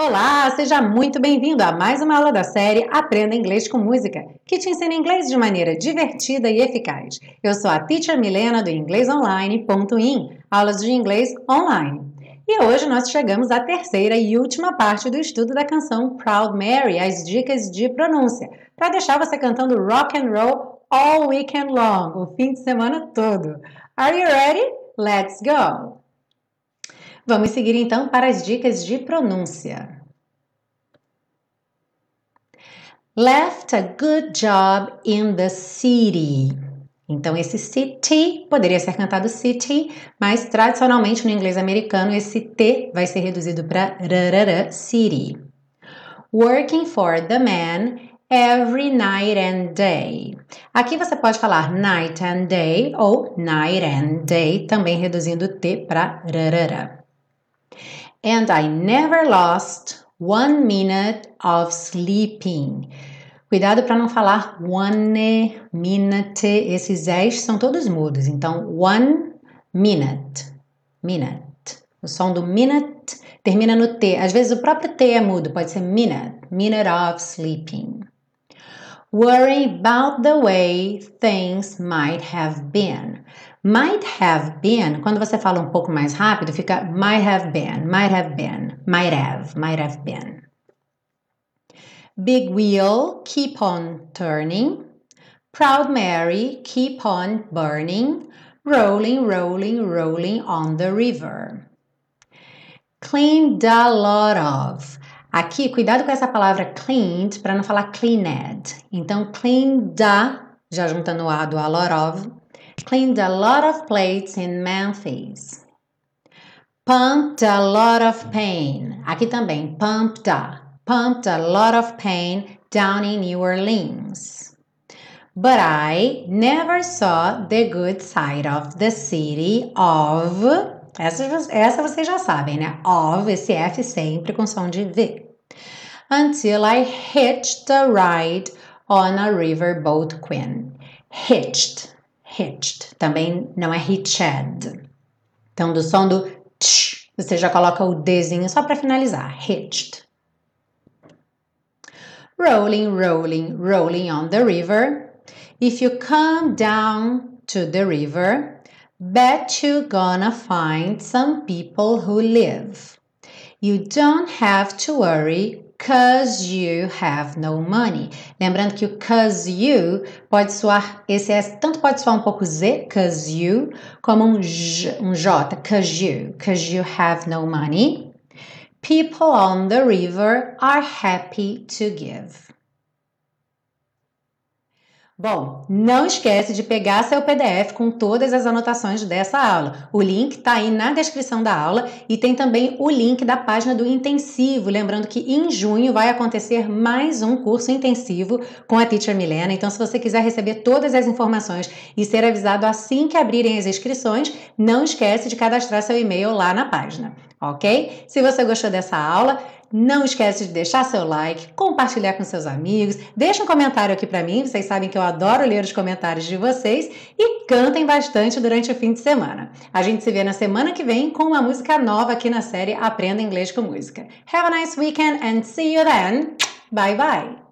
Olá, seja muito bem-vindo a mais uma aula da série Aprenda Inglês com Música, que te ensina inglês de maneira divertida e eficaz. Eu sou a Teacher Milena do inglesonline.in, aulas de inglês online. E hoje nós chegamos à terceira e última parte do estudo da canção Proud Mary, as dicas de pronúncia, para deixar você cantando rock and roll all weekend long, o fim de semana todo. Are you ready? Let's go! Vamos seguir então para as dicas de pronúncia. Left a good job in the city. Então, esse city poderia ser cantado city, mas tradicionalmente no inglês americano esse T vai ser reduzido para city. Working for the man every night and day. Aqui você pode falar night and day ou night and day, também reduzindo o T para rarara. And I never lost one minute of sleeping. Cuidado para não falar one minute, esses S são todos mudos. Então, one minute, minute. O som do minute termina no T. Às vezes o próprio T é mudo, pode ser minute, minute of sleeping. Worry about the way things might have been. Might have been, quando você fala um pouco mais rápido, fica might have been, might have been, might have, might have been. Big wheel, keep on turning. Proud Mary, keep on burning. Rolling, rolling, rolling on the river. Cleaned a lot of. Aqui, cuidado com essa palavra cleaned para não falar cleaned. Então, cleaned a, já juntando o a do a lot of, Cleaned a lot of plates in Memphis. Pumped a lot of pain. Aqui também, pumped a. Pumped a lot of pain down in New Orleans. But I never saw the good side of the city of. Essa, essa vocês já sabem, né? Of, esse F sempre com som de V. Until I hitched a ride on a riverboat queen. Hitched hitched. Também não é hitched. Então, do som do tch, você já coloca o Dzinho só para finalizar. Hitched. Rolling, rolling, rolling on the river. If you come down to the river, bet you're gonna find some people who live. You don't have to worry cause you have no money. Lembrando que o cause you pode soar, esse S tanto pode soar um pouco Z, cause you, como um J, um J, cause you, cause you have no money. People on the river are happy to give. Bom, não esquece de pegar seu PDF com todas as anotações dessa aula. O link está aí na descrição da aula e tem também o link da página do intensivo. Lembrando que em junho vai acontecer mais um curso intensivo com a Teacher Milena. Então, se você quiser receber todas as informações e ser avisado assim que abrirem as inscrições, não esquece de cadastrar seu e-mail lá na página, ok? Se você gostou dessa aula, não esquece de deixar seu like, compartilhar com seus amigos, deixa um comentário aqui para mim, vocês sabem que eu adoro ler os comentários de vocês e cantem bastante durante o fim de semana. A gente se vê na semana que vem com uma música nova aqui na série Aprenda Inglês com Música. Have a nice weekend and see you then. Bye bye.